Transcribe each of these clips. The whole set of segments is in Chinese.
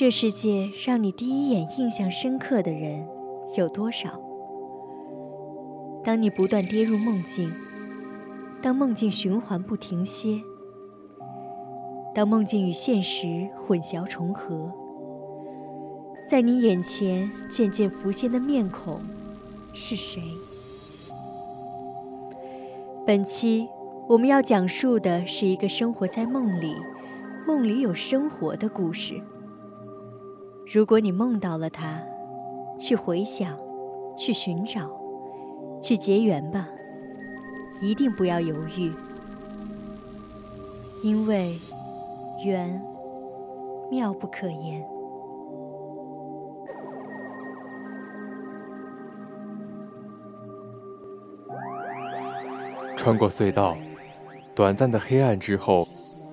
这世界让你第一眼印象深刻的人有多少？当你不断跌入梦境，当梦境循环不停歇，当梦境与现实混淆重合，在你眼前渐渐浮现的面孔是谁？本期我们要讲述的是一个生活在梦里、梦里有生活的故事。如果你梦到了他，去回想，去寻找，去结缘吧，一定不要犹豫，因为缘妙不可言。穿过隧道，短暂的黑暗之后，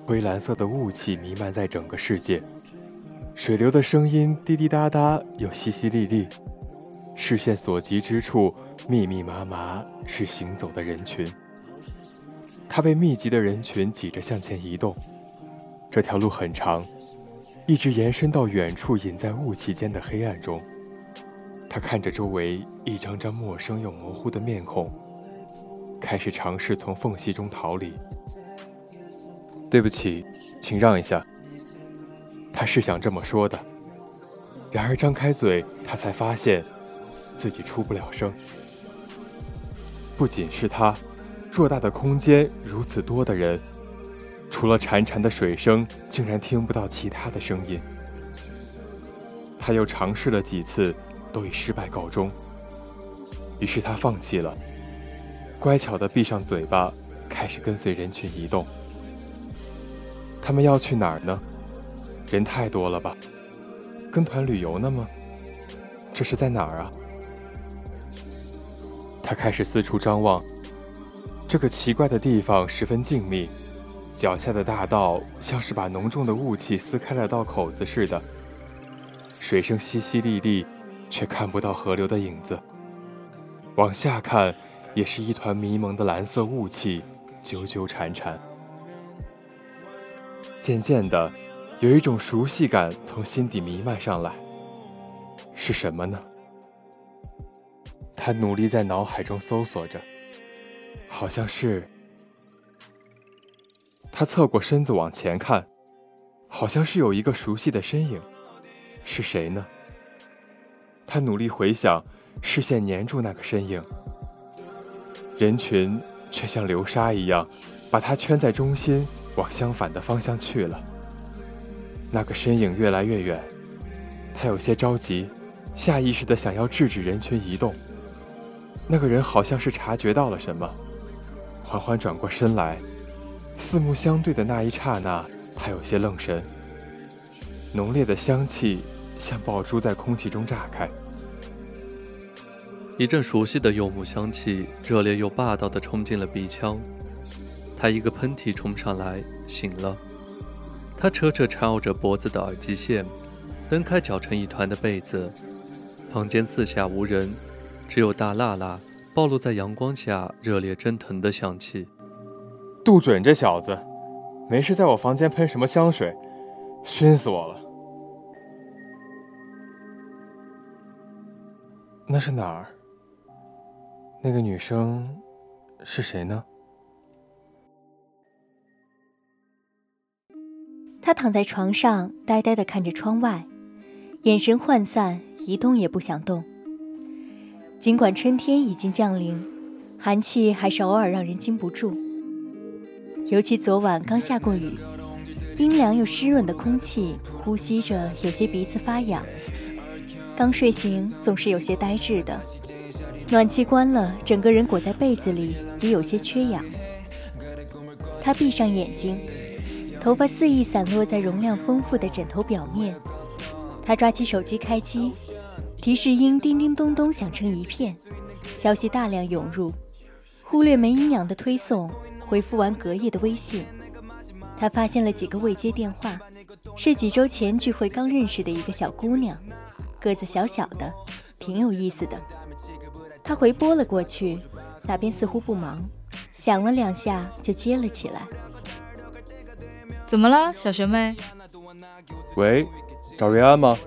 灰蓝色的雾气弥漫在整个世界。水流的声音滴滴答答又淅淅沥沥，视线所及之处，密密麻麻是行走的人群。他被密集的人群挤着向前移动。这条路很长，一直延伸到远处隐在雾气间的黑暗中。他看着周围一张张陌生又模糊的面孔，开始尝试从缝隙中逃离。对不起，请让一下。他是想这么说的，然而张开嘴，他才发现自己出不了声。不仅是他，偌大的空间，如此多的人，除了潺潺的水声，竟然听不到其他的声音。他又尝试了几次，都以失败告终。于是他放弃了，乖巧地闭上嘴巴，开始跟随人群移动。他们要去哪儿呢？人太多了吧？跟团旅游呢吗？这是在哪儿啊？他开始四处张望。这个奇怪的地方十分静谧，脚下的大道像是把浓重的雾气撕开了道口子似的。水声淅淅沥沥，却看不到河流的影子。往下看，也是一团迷蒙的蓝色雾气，纠纠缠缠。渐渐的。有一种熟悉感从心底弥漫上来，是什么呢？他努力在脑海中搜索着，好像是……他侧过身子往前看，好像是有一个熟悉的身影，是谁呢？他努力回想，视线粘住那个身影，人群却像流沙一样，把他圈在中心，往相反的方向去了。那个身影越来越远，他有些着急，下意识的想要制止人群移动。那个人好像是察觉到了什么，缓缓转过身来，四目相对的那一刹那，他有些愣神。浓烈的香气像爆珠在空气中炸开，一阵熟悉的柚木香气热烈又霸道的冲进了鼻腔，他一个喷嚏冲上来，醒了。他扯扯缠绕着脖子的耳机线，蹬开搅成一团的被子。房间四下无人，只有大辣辣暴露在阳光下热烈蒸腾的香气。杜准这小子，没事在我房间喷什么香水，熏死我了。那是哪儿？那个女生是谁呢？他躺在床上，呆呆地看着窗外，眼神涣散，一动也不想动。尽管春天已经降临，寒气还是偶尔让人禁不住。尤其昨晚刚下过雨，冰凉又湿润的空气，呼吸着有些鼻子发痒。刚睡醒总是有些呆滞的，暖气关了，整个人裹在被子里也有些缺氧。他闭上眼睛，头发肆意散落在容量丰富的枕头表面。他抓起手机开机，提示音叮叮咚咚响成一片，消息大量涌入。忽略没营养的推送，回复完隔夜的微信。他发现了几个未接电话，是几周前聚会刚认识的一个小姑娘，个子小小的，挺有意思的。他回拨了过去，那边似乎不忙，响了两下就接了起来。怎么了，小学妹？喂，找瑞安吗？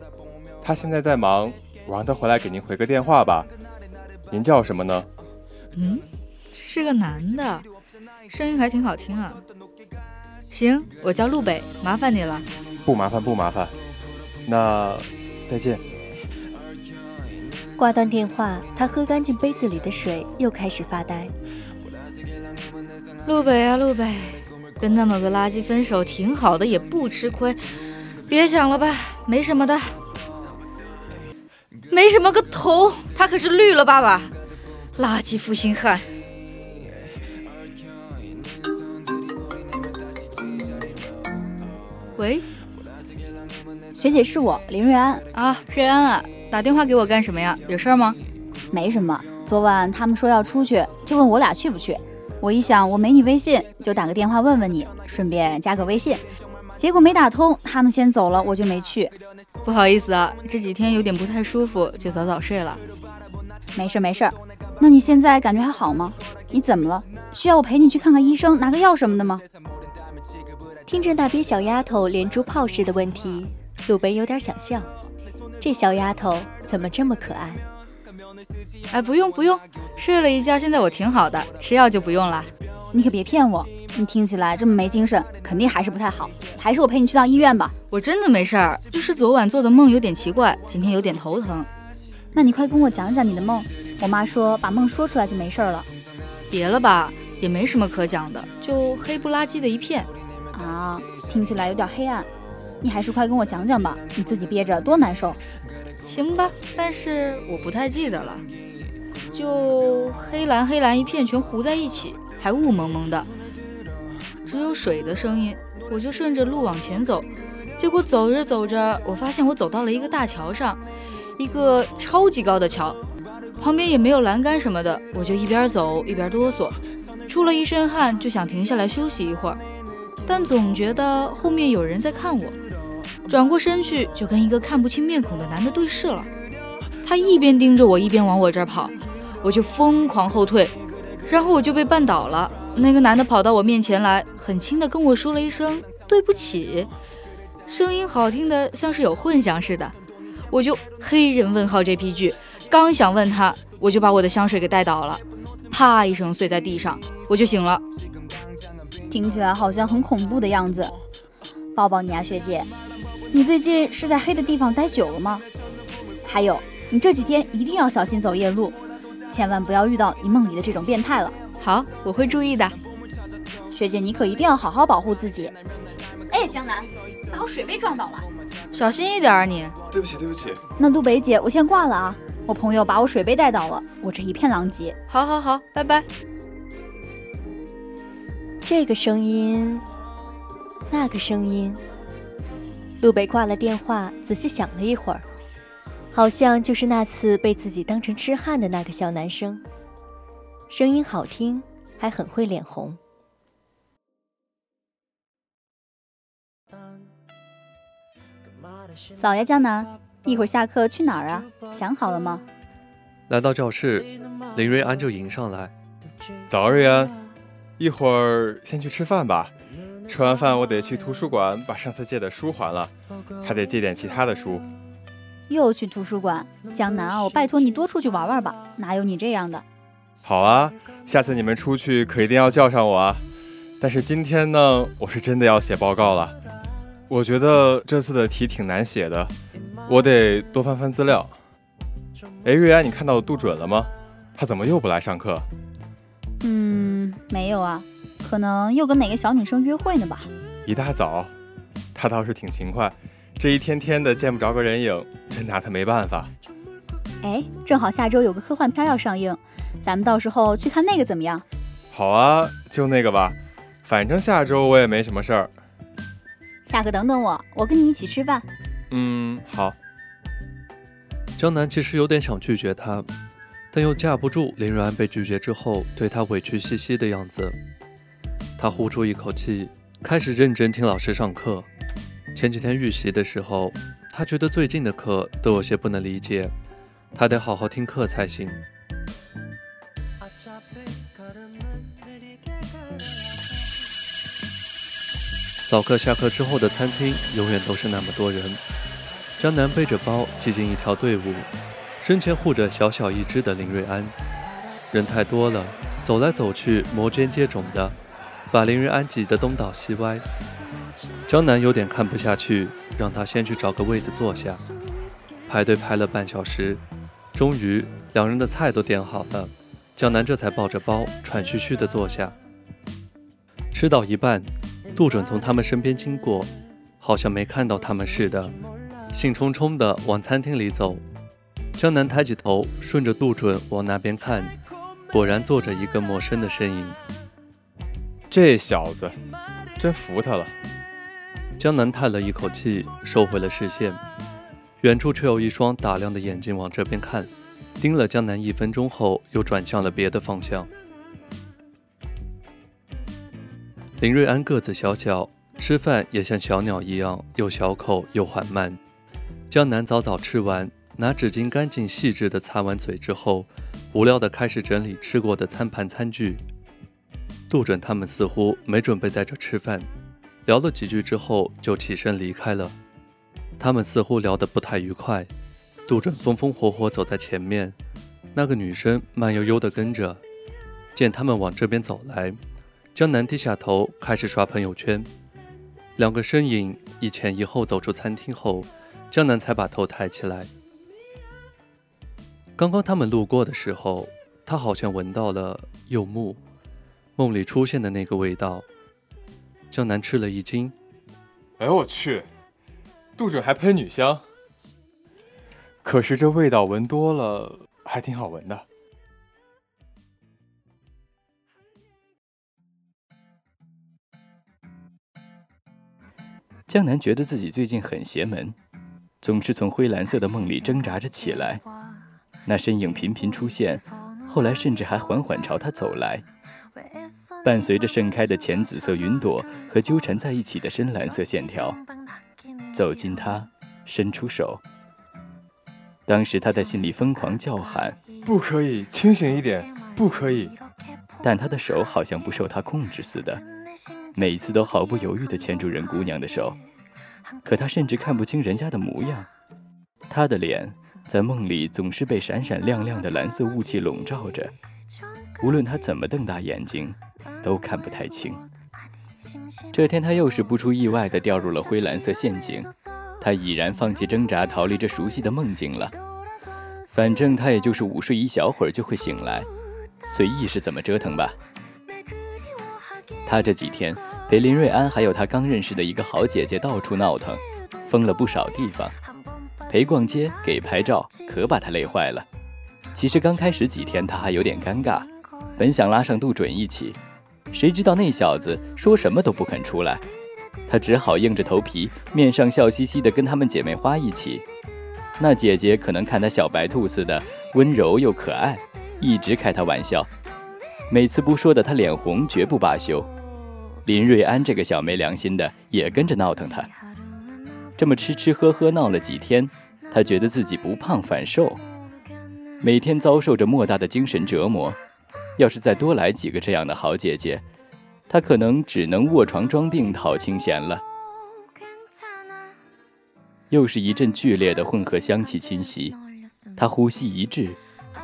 他现在在忙，我让他回来给您回个电话吧。您叫什么呢？嗯，是个男的，声音还挺好听啊。行，我叫陆北，麻烦你了。不麻烦，不麻烦。那再见。挂断电话，他喝干净杯子里的水，又开始发呆。陆北啊，陆北，跟那么个垃圾分手挺好的，也不吃亏。别想了吧，没什么的。没什么个头，他可是绿了爸爸，垃圾负心汉。喂，学姐是我林瑞安啊，瑞安啊，打电话给我干什么呀？有事吗？没什么，昨晚他们说要出去，就问我俩去不去。我一想我没你微信，就打个电话问问你，顺便加个微信。结果没打通，他们先走了，我就没去。不好意思啊，这几天有点不太舒服，就早早睡了。没事没事，那你现在感觉还好吗？你怎么了？需要我陪你去看看医生，拿个药什么的吗？听着那边小丫头连珠炮似的问题，鲁北有点想笑。这小丫头怎么这么可爱？哎，不用不用，睡了一觉，现在我挺好的，吃药就不用了。你可别骗我，你听起来这么没精神，肯定还是不太好。还是我陪你去趟医院吧。我真的没事儿，就是昨晚做的梦有点奇怪，今天有点头疼。那你快跟我讲讲你的梦。我妈说把梦说出来就没事了。别了吧，也没什么可讲的，就黑不拉几的一片。啊，听起来有点黑暗，你还是快跟我讲讲吧，你自己憋着多难受。行吧，但是我不太记得了，就黑蓝黑蓝一片，全糊在一起，还雾蒙蒙的，只有水的声音。我就顺着路往前走，结果走着走着，我发现我走到了一个大桥上，一个超级高的桥，旁边也没有栏杆什么的，我就一边走一边哆嗦，出了一身汗，就想停下来休息一会儿。但总觉得后面有人在看我，转过身去就跟一个看不清面孔的男的对视了。他一边盯着我，一边往我这儿跑，我就疯狂后退，然后我就被绊倒了。那个男的跑到我面前来，很轻的跟我说了一声对不起，声音好听的像是有混响似的。我就黑人问号这批剧，刚想问他，我就把我的香水给带倒了，啪一声碎在地上，我就醒了。听起来好像很恐怖的样子，抱抱你啊，学姐！你最近是在黑的地方待久了吗？还有，你这几天一定要小心走夜路，千万不要遇到你梦里的这种变态了。好，我会注意的。学姐，你可一定要好好保护自己。哎，江南，把我水杯撞倒了，小心一点啊你！对不起，对不起。那陆北姐，我先挂了啊，我朋友把我水杯带倒了，我这一片狼藉。好，好，好，拜拜。这个声音，那个声音。陆北挂了电话，仔细想了一会儿，好像就是那次被自己当成痴汉的那个小男生。声音好听，还很会脸红。早呀，江南，一会儿下课去哪儿啊？想好了吗？来到教室，林瑞安就迎上来。早，瑞安。一会儿先去吃饭吧，吃完饭我得去图书馆把上次借的书还了，还得借点其他的书。又去图书馆，江南啊，我拜托你多出去玩玩吧，哪有你这样的？好啊，下次你们出去可一定要叫上我啊。但是今天呢，我是真的要写报告了，我觉得这次的题挺难写的，我得多翻翻资料。哎，瑞安，你看到杜准了吗？他怎么又不来上课？嗯，没有啊，可能又跟哪个小女生约会呢吧。一大早，他倒是挺勤快，这一天天的见不着个人影，真拿他没办法。哎，正好下周有个科幻片要上映，咱们到时候去看那个怎么样？好啊，就那个吧，反正下周我也没什么事儿。下课等等我，我跟你一起吃饭。嗯，好。江南其实有点想拒绝他，但又架不住林瑞安被拒绝之后对他委屈兮兮的样子。他呼出一口气，开始认真听老师上课。前几天预习的时候，他觉得最近的课都有些不能理解，他得好好听课才行。早课下课之后的餐厅永远都是那么多人。江南背着包挤进一条队伍，身前护着小小一只的林瑞安。人太多了，走来走去，摩肩接踵的，把林瑞安挤得东倒西歪。江南有点看不下去，让他先去找个位子坐下。排队排了半小时，终于两人的菜都点好了，江南这才抱着包喘吁吁地坐下。吃到一半，杜准从他们身边经过，好像没看到他们似的。兴冲冲地往餐厅里走，江南抬起头，顺着杜准往那边看，果然坐着一个陌生的身影。这小子，真服他了。江南叹了一口气，收回了视线。远处却有一双打量的眼睛往这边看，盯了江南一分钟后，又转向了别的方向。林瑞安个子小小，吃饭也像小鸟一样，又小口又缓慢。江南早早吃完，拿纸巾干净细致地擦完嘴之后，无聊地开始整理吃过的餐盘餐具。杜准他们似乎没准备在这吃饭，聊了几句之后就起身离开了。他们似乎聊得不太愉快。杜准风风火火走在前面，那个女生慢悠悠地跟着。见他们往这边走来，江南低下头开始刷朋友圈。两个身影一前一后走出餐厅后。江南才把头抬起来。刚刚他们路过的时候，他好像闻到了柚木，梦里出现的那个味道。江南吃了一惊：“哎呦我去，杜准还喷女香！可是这味道闻多了，还挺好闻的。”江南觉得自己最近很邪门。总是从灰蓝色的梦里挣扎着起来，那身影频频出现，后来甚至还缓缓朝他走来，伴随着盛开的浅紫色云朵和纠缠在一起的深蓝色线条，走近他，伸出手。当时他在心里疯狂叫喊：“不可以，清醒一点，不可以！”但他的手好像不受他控制似的，每次都毫不犹豫地牵住人姑娘的手。可他甚至看不清人家的模样，他的脸在梦里总是被闪闪亮亮的蓝色雾气笼罩着，无论他怎么瞪大眼睛，都看不太清。这天他又是不出意外的掉入了灰蓝色陷阱，他已然放弃挣扎，逃离这熟悉的梦境了。反正他也就是午睡一小会儿就会醒来，随意是怎么折腾吧。他这几天。陪林瑞安还有他刚认识的一个好姐姐到处闹腾，疯了不少地方。陪逛街，给拍照，可把他累坏了。其实刚开始几天他还有点尴尬，本想拉上杜准一起，谁知道那小子说什么都不肯出来，他只好硬着头皮，面上笑嘻嘻的跟他们姐妹花一起。那姐姐可能看他小白兔似的温柔又可爱，一直开他玩笑，每次不说的他脸红，绝不罢休。林瑞安这个小没良心的也跟着闹腾他，这么吃吃喝喝闹了几天，他觉得自己不胖反瘦，每天遭受着莫大的精神折磨。要是再多来几个这样的好姐姐，她可能只能卧床装病讨清闲了。又是一阵剧烈的混合香气侵袭，他呼吸一滞，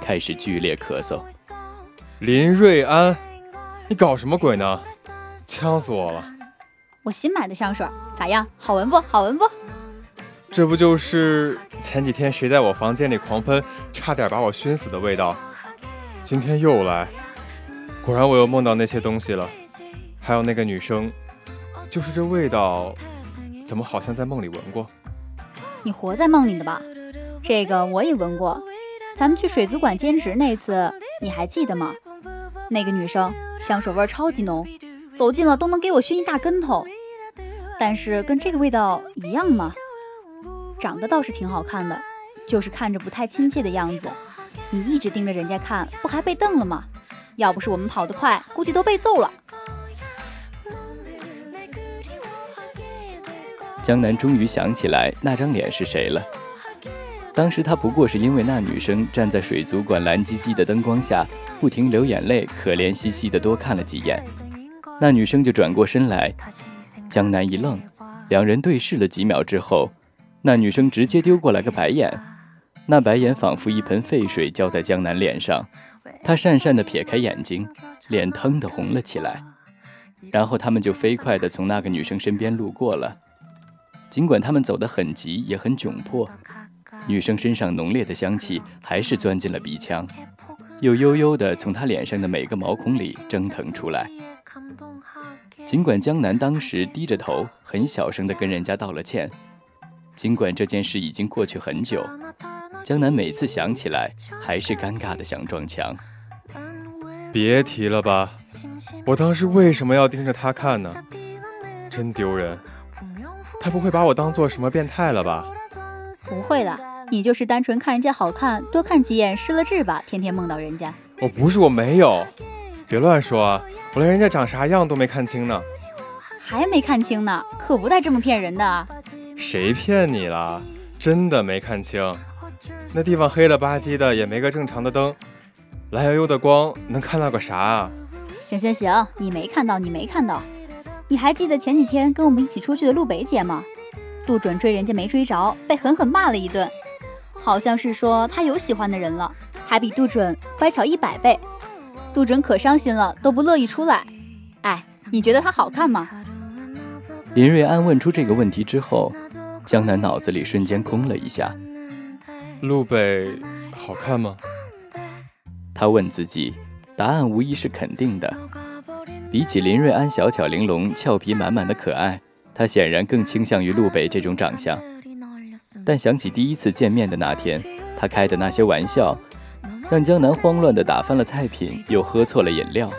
开始剧烈咳嗽。林瑞安，你搞什么鬼呢？呛死我了！我新买的香水咋样？好闻不？好闻不？这不就是前几天谁在我房间里狂喷，差点把我熏死的味道？今天又来，果然我又梦到那些东西了。还有那个女生，就是这味道，怎么好像在梦里闻过？你活在梦里的吧？这个我也闻过。咱们去水族馆兼职那次，你还记得吗？那个女生香水味超级浓，走近了都能给我熏一大跟头。但是跟这个味道一样吗？长得倒是挺好看的，就是看着不太亲切的样子。你一直盯着人家看，不还被瞪了吗？要不是我们跑得快，估计都被揍了。江南终于想起来那张脸是谁了。当时他不过是因为那女生站在水族馆蓝唧唧的灯光下，不停流眼泪，可怜兮兮的多看了几眼，那女生就转过身来。江南一愣，两人对视了几秒之后，那女生直接丢过来个白眼，那白眼仿佛一盆沸水浇在江南脸上，他讪讪地撇开眼睛，脸腾地红了起来。然后他们就飞快地从那个女生身边路过了，尽管他们走得很急，也很窘迫。女生身上浓烈的香气还是钻进了鼻腔，又悠悠地从她脸上的每个毛孔里蒸腾出来。尽管江南当时低着头，很小声地跟人家道了歉，尽管这件事已经过去很久，江南每次想起来还是尴尬的想撞墙。别提了吧，我当时为什么要盯着他看呢？真丢人！他不会把我当做什么变态了吧？不会的。你就是单纯看人家好看，多看几眼失了智吧？天天梦到人家，我不是我没有，别乱说啊！我连人家长啥样都没看清呢，还没看清呢，可不带这么骗人的。谁骗你了？真的没看清，那地方黑了吧唧的，也没个正常的灯，蓝悠悠的光，能看到个啥啊？行行行，你没看到，你没看到。你还记得前几天跟我们一起出去的陆北姐吗？杜准追人家没追着，被狠狠骂了一顿。好像是说她有喜欢的人了，还比杜准乖巧一百倍。杜准可伤心了，都不乐意出来。哎，你觉得她好看吗？林瑞安问出这个问题之后，江南脑子里瞬间空了一下。陆北好看吗？他问自己，答案无疑是肯定的。比起林瑞安小巧玲珑、俏皮满满的可爱，他显然更倾向于陆北这种长相。但想起第一次见面的那天，他开的那些玩笑，让江南慌乱地打翻了菜品，又喝错了饮料。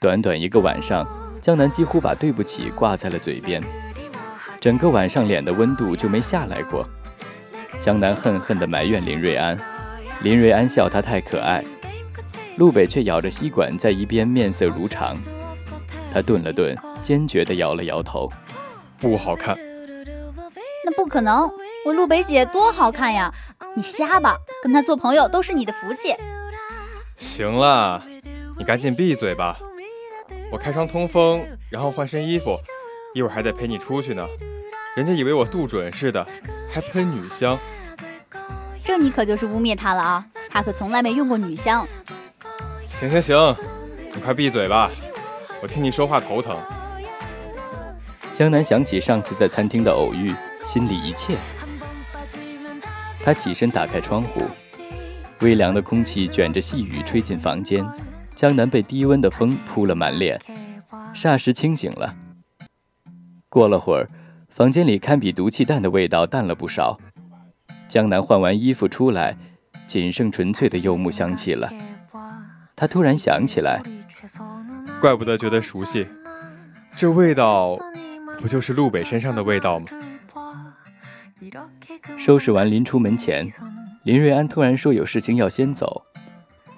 短短一个晚上，江南几乎把对不起挂在了嘴边，整个晚上脸的温度就没下来过。江南恨恨地埋怨林瑞安，林瑞安笑他太可爱，陆北却咬着吸管在一边面色如常。他顿了顿，坚决地摇了摇头，不好看。那不可能，我陆北姐多好看呀！你瞎吧，跟她做朋友都是你的福气。行了，你赶紧闭嘴吧。我开窗通风，然后换身衣服，一会儿还得陪你出去呢。人家以为我杜准似的，还喷女香。这你可就是污蔑他了啊！他可从来没用过女香。行行行，你快闭嘴吧，我听你说话头疼。江南想起上次在餐厅的偶遇。心里一切。他起身打开窗户，微凉的空气卷着细雨吹进房间，江南被低温的风扑了满脸，霎时清醒了。过了会儿，房间里堪比毒气弹的味道淡了不少。江南换完衣服出来，仅剩纯粹的柚木香气了。他突然想起来，怪不得觉得熟悉，这味道不就是陆北身上的味道吗？收拾完，临出门前，林瑞安突然说有事情要先走，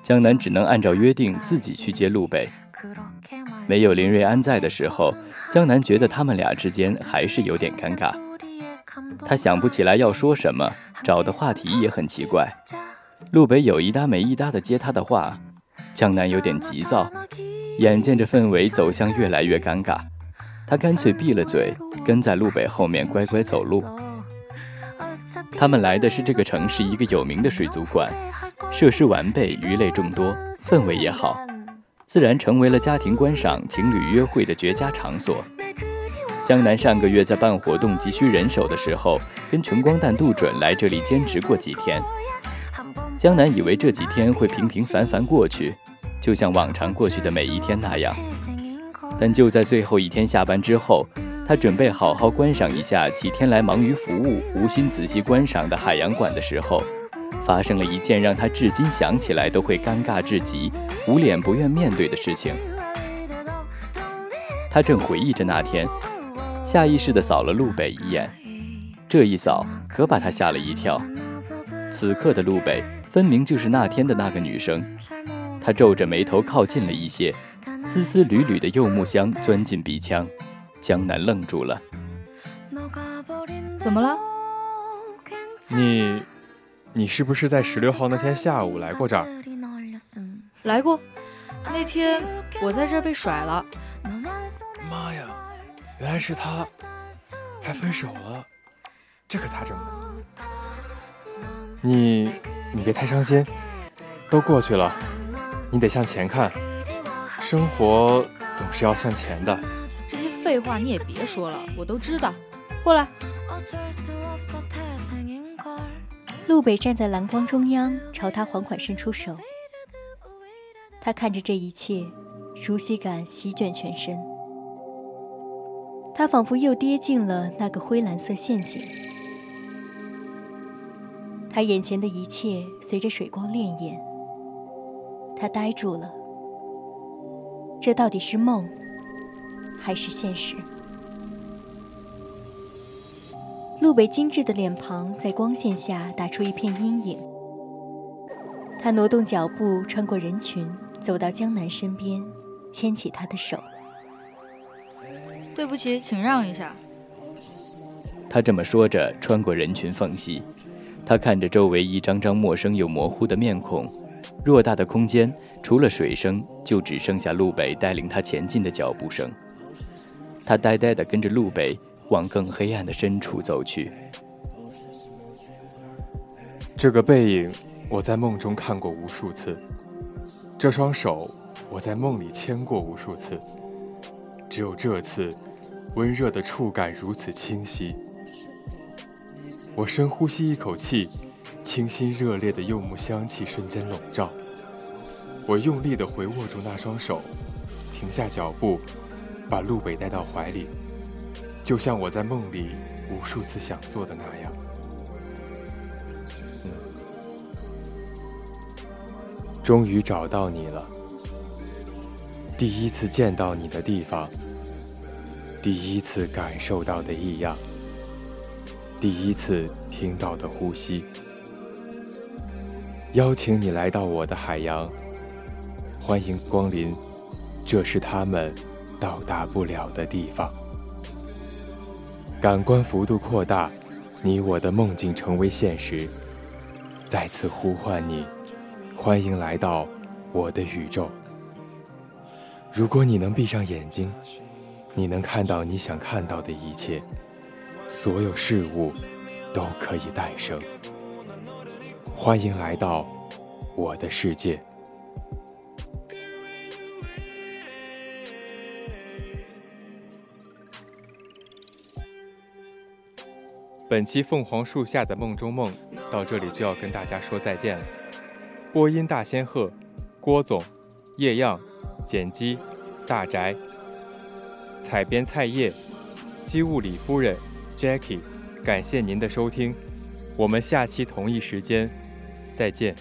江南只能按照约定自己去接陆北。没有林瑞安在的时候，江南觉得他们俩之间还是有点尴尬。他想不起来要说什么，找的话题也很奇怪。路北有一搭没一搭的接他的话，江南有点急躁，眼见着氛围走向越来越尴尬，他干脆闭了嘴，跟在路北后面乖乖走路。他们来的是这个城市一个有名的水族馆，设施完备，鱼类众多，氛围也好，自然成为了家庭观赏、情侣约会的绝佳场所。江南上个月在办活动急需人手的时候，跟穷光蛋杜准来这里兼职过几天。江南以为这几天会平平凡凡过去，就像往常过去的每一天那样，但就在最后一天下班之后。他准备好好观赏一下几天来忙于服务、无心仔细观赏的海洋馆的时候，发生了一件让他至今想起来都会尴尬至极、捂脸不愿面对的事情。他正回忆着那天，下意识地扫了路北一眼，这一扫可把他吓了一跳。此刻的路北分明就是那天的那个女生。他皱着眉头靠近了一些，丝丝缕缕的柚木香钻进鼻腔。江南愣住了，怎么了？你，你是不是在十六号那天下午来过这儿？来过，那天我在这儿被甩了。妈呀，原来是他，还分手了，这可咋整呢？你，你别太伤心，都过去了，你得向前看，生活总是要向前的。这些废话你也别说了，我都知道。过来。路北站在蓝光中央，朝他缓缓伸出手。他看着这一切，熟悉感席卷全身。他仿佛又跌进了那个灰蓝色陷阱。他眼前的一切随着水光潋滟。他呆住了。这到底是梦？还是现实。陆北精致的脸庞在光线下打出一片阴影。他挪动脚步，穿过人群，走到江南身边，牵起他的手。对不起，请让一下。他这么说着，穿过人群缝隙，他看着周围一张张陌生又模糊的面孔。偌大的空间，除了水声，就只剩下路北带领他前进的脚步声。他呆呆地跟着路北往更黑暗的深处走去。这个背影，我在梦中看过无数次；这双手，我在梦里牵过无数次。只有这次，温热的触感如此清晰。我深呼吸一口气，清新热烈的柚木香气瞬间笼罩。我用力地回握住那双手，停下脚步。把路北带到怀里，就像我在梦里无数次想做的那样。终于找到你了，第一次见到你的地方，第一次感受到的异样，第一次听到的呼吸。邀请你来到我的海洋，欢迎光临，这是他们。到达不了的地方，感官幅度扩大，你我的梦境成为现实。再次呼唤你，欢迎来到我的宇宙。如果你能闭上眼睛，你能看到你想看到的一切，所有事物都可以诞生。欢迎来到我的世界。本期《凤凰树下的梦中梦》到这里就要跟大家说再见了。播音大仙鹤、郭总、叶样、剪辑大宅、采编菜叶、机务李夫人、Jackie，感谢您的收听，我们下期同一时间再见。